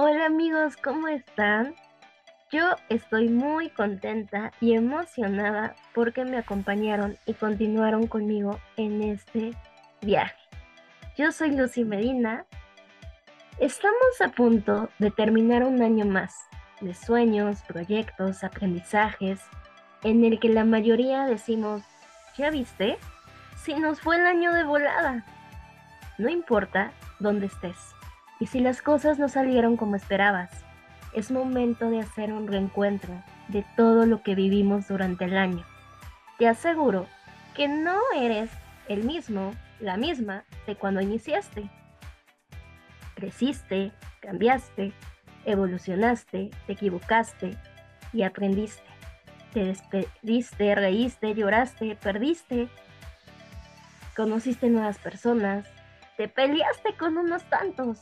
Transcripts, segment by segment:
Hola amigos, ¿cómo están? Yo estoy muy contenta y emocionada porque me acompañaron y continuaron conmigo en este viaje. Yo soy Lucy Medina. Estamos a punto de terminar un año más de sueños, proyectos, aprendizajes, en el que la mayoría decimos, ¿ya viste? Si nos fue el año de volada. No importa dónde estés y si las cosas no salieron como esperabas, es momento de hacer un reencuentro de todo lo que vivimos durante el año. Te aseguro que no eres el mismo, la misma de cuando iniciaste. Creciste, cambiaste, evolucionaste, te equivocaste y aprendiste. Te despediste, reíste, lloraste, perdiste. Conociste nuevas personas, te peleaste con unos tantos,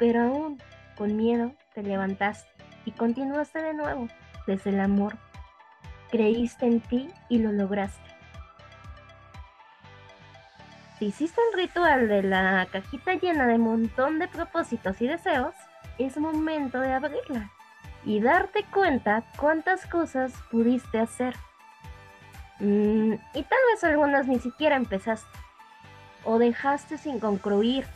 pero aún con miedo te levantaste y continuaste de nuevo desde el amor. Creíste en ti y lo lograste. Si hiciste el ritual de la cajita llena de montón de propósitos y deseos, es momento de abrirla y darte cuenta cuántas cosas pudiste hacer. Mm, y tal vez algunas ni siquiera empezaste o dejaste sin concluir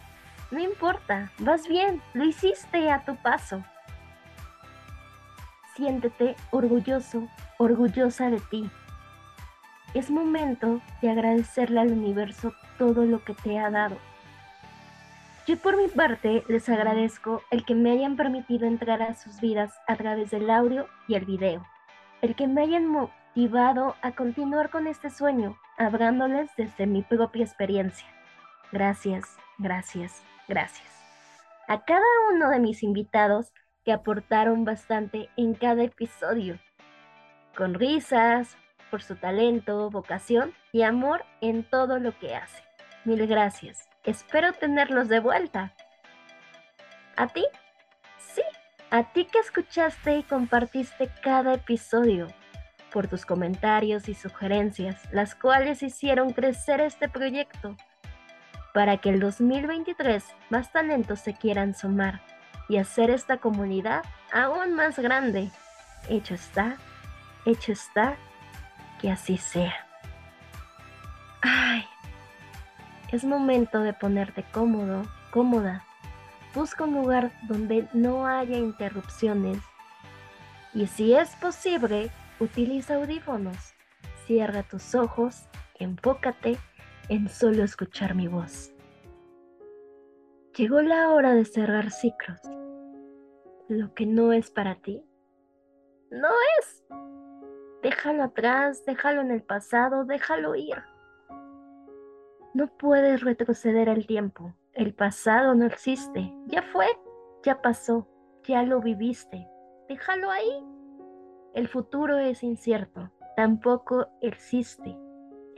no importa, vas bien, lo hiciste a tu paso. Siéntete orgulloso, orgullosa de ti. Es momento de agradecerle al universo todo lo que te ha dado. Yo por mi parte les agradezco el que me hayan permitido entrar a sus vidas a través del audio y el video, el que me hayan motivado a continuar con este sueño, hablándoles desde mi propia experiencia. Gracias, gracias, gracias. A cada uno de mis invitados que aportaron bastante en cada episodio, con risas, por su talento, vocación y amor en todo lo que hace. Mil gracias. Espero tenerlos de vuelta. ¿A ti? Sí, a ti que escuchaste y compartiste cada episodio, por tus comentarios y sugerencias, las cuales hicieron crecer este proyecto para que el 2023 más talentos se quieran sumar y hacer esta comunidad aún más grande. Hecho está, hecho está, que así sea. Ay, es momento de ponerte cómodo, cómoda. Busca un lugar donde no haya interrupciones. Y si es posible, utiliza audífonos. Cierra tus ojos, enfócate en solo escuchar mi voz. Llegó la hora de cerrar ciclos. Lo que no es para ti, no es. Déjalo atrás, déjalo en el pasado, déjalo ir. No puedes retroceder el tiempo. El pasado no existe. Ya fue, ya pasó, ya lo viviste. Déjalo ahí. El futuro es incierto. Tampoco existe.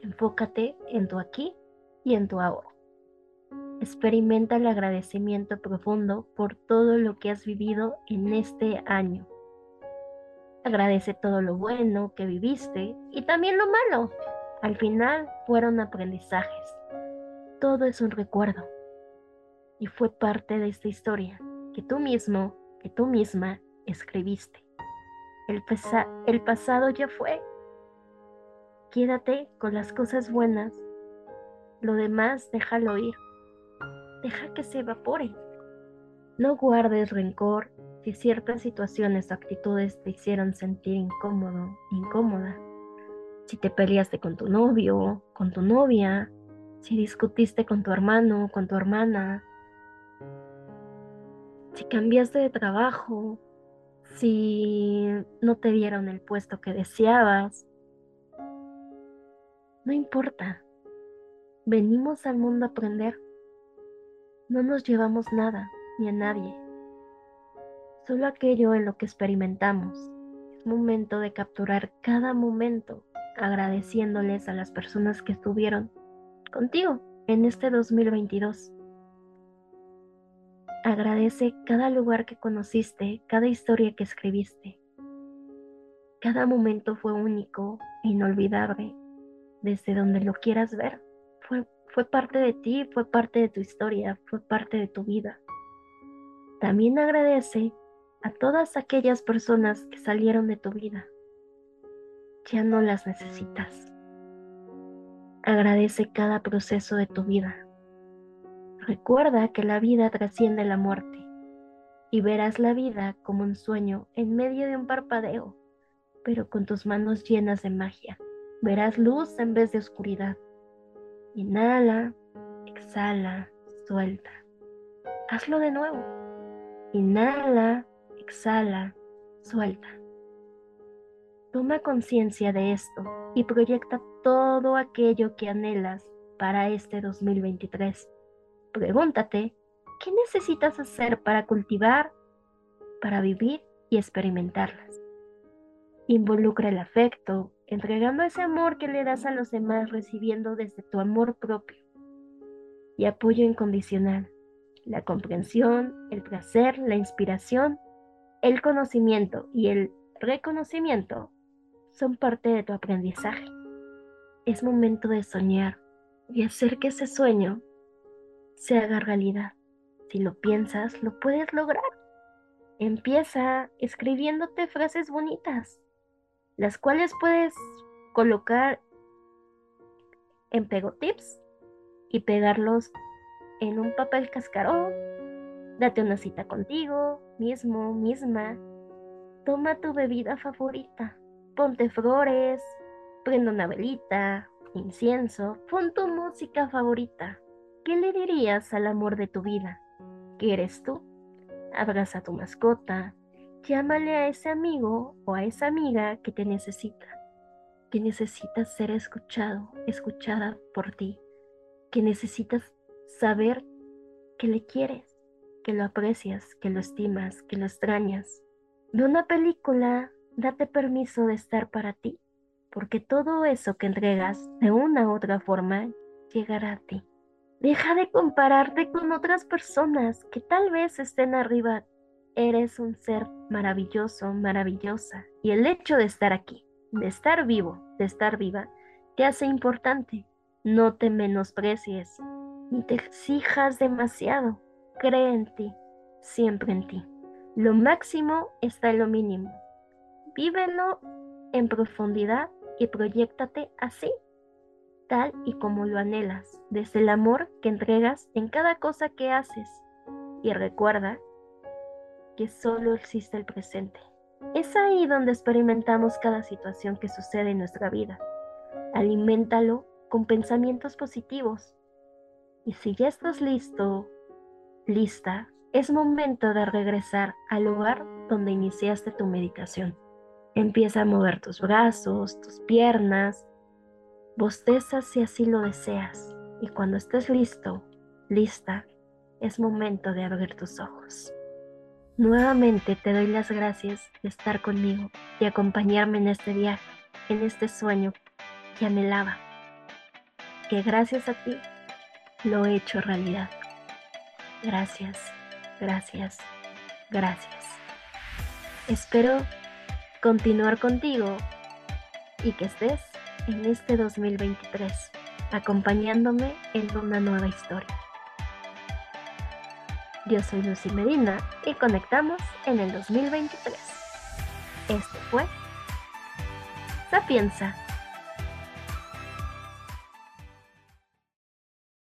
Enfócate en tu aquí y en tu ahora. Experimenta el agradecimiento profundo por todo lo que has vivido en este año. Agradece todo lo bueno que viviste y también lo malo. Al final fueron aprendizajes. Todo es un recuerdo. Y fue parte de esta historia que tú mismo, que tú misma escribiste. El, el pasado ya fue Quédate con las cosas buenas. Lo demás déjalo ir. Deja que se evapore. No guardes rencor si ciertas situaciones o actitudes te hicieron sentir incómodo, incómoda. Si te peleaste con tu novio, con tu novia, si discutiste con tu hermano, con tu hermana, si cambiaste de trabajo, si no te dieron el puesto que deseabas, no importa. Venimos al mundo a aprender. No nos llevamos nada ni a nadie. Solo aquello en lo que experimentamos. Es momento de capturar cada momento agradeciéndoles a las personas que estuvieron contigo en este 2022. Agradece cada lugar que conociste, cada historia que escribiste. Cada momento fue único e inolvidable desde donde lo quieras ver. Fue, fue parte de ti, fue parte de tu historia, fue parte de tu vida. También agradece a todas aquellas personas que salieron de tu vida. Ya no las necesitas. Agradece cada proceso de tu vida. Recuerda que la vida trasciende la muerte y verás la vida como un sueño en medio de un parpadeo, pero con tus manos llenas de magia. Verás luz en vez de oscuridad. Inhala, exhala, suelta. Hazlo de nuevo. Inhala, exhala, suelta. Toma conciencia de esto y proyecta todo aquello que anhelas para este 2023. Pregúntate, ¿qué necesitas hacer para cultivar, para vivir y experimentarlas? Involucra el afecto, entregando ese amor que le das a los demás, recibiendo desde tu amor propio. Y apoyo incondicional, la comprensión, el placer, la inspiración, el conocimiento y el reconocimiento son parte de tu aprendizaje. Es momento de soñar y hacer que ese sueño se haga realidad. Si lo piensas, lo puedes lograr. Empieza escribiéndote frases bonitas, las cuales puedes colocar en pegotips y pegarlos en un papel cascarón. Date una cita contigo, mismo, misma. Toma tu bebida favorita ponte flores, prende una velita, incienso, pon tu música favorita. ¿Qué le dirías al amor de tu vida? ¿Qué eres tú? Abraza a tu mascota, llámale a ese amigo o a esa amiga que te necesita, que necesitas ser escuchado, escuchada por ti, que necesitas saber que le quieres, que lo aprecias, que lo estimas, que lo extrañas. Ve una película, date permiso de estar para ti, porque todo eso que entregas de una u otra forma llegará a ti. Deja de compararte con otras personas que tal vez estén arriba. Eres un ser maravilloso, maravillosa. Y el hecho de estar aquí, de estar vivo, de estar viva, te hace importante. No te menosprecies, ni te exijas demasiado. Cree en ti, siempre en ti. Lo máximo está en lo mínimo. Vívelo en profundidad y proyectate así, tal y como lo anhelas, desde el amor que entregas en cada cosa que haces. Y recuerda que solo existe el presente. Es ahí donde experimentamos cada situación que sucede en nuestra vida. Aliméntalo con pensamientos positivos. Y si ya estás listo, lista, es momento de regresar al lugar donde iniciaste tu meditación. Empieza a mover tus brazos, tus piernas. Bostezas si así lo deseas. Y cuando estés listo, lista, es momento de abrir tus ojos. Nuevamente te doy las gracias de estar conmigo y acompañarme en este viaje, en este sueño que anhelaba. Que gracias a ti lo he hecho realidad. Gracias, gracias, gracias. Espero continuar contigo y que estés en este 2023 acompañándome en una nueva historia. Yo soy Lucy Medina y conectamos en el 2023. Esto fue Sapienza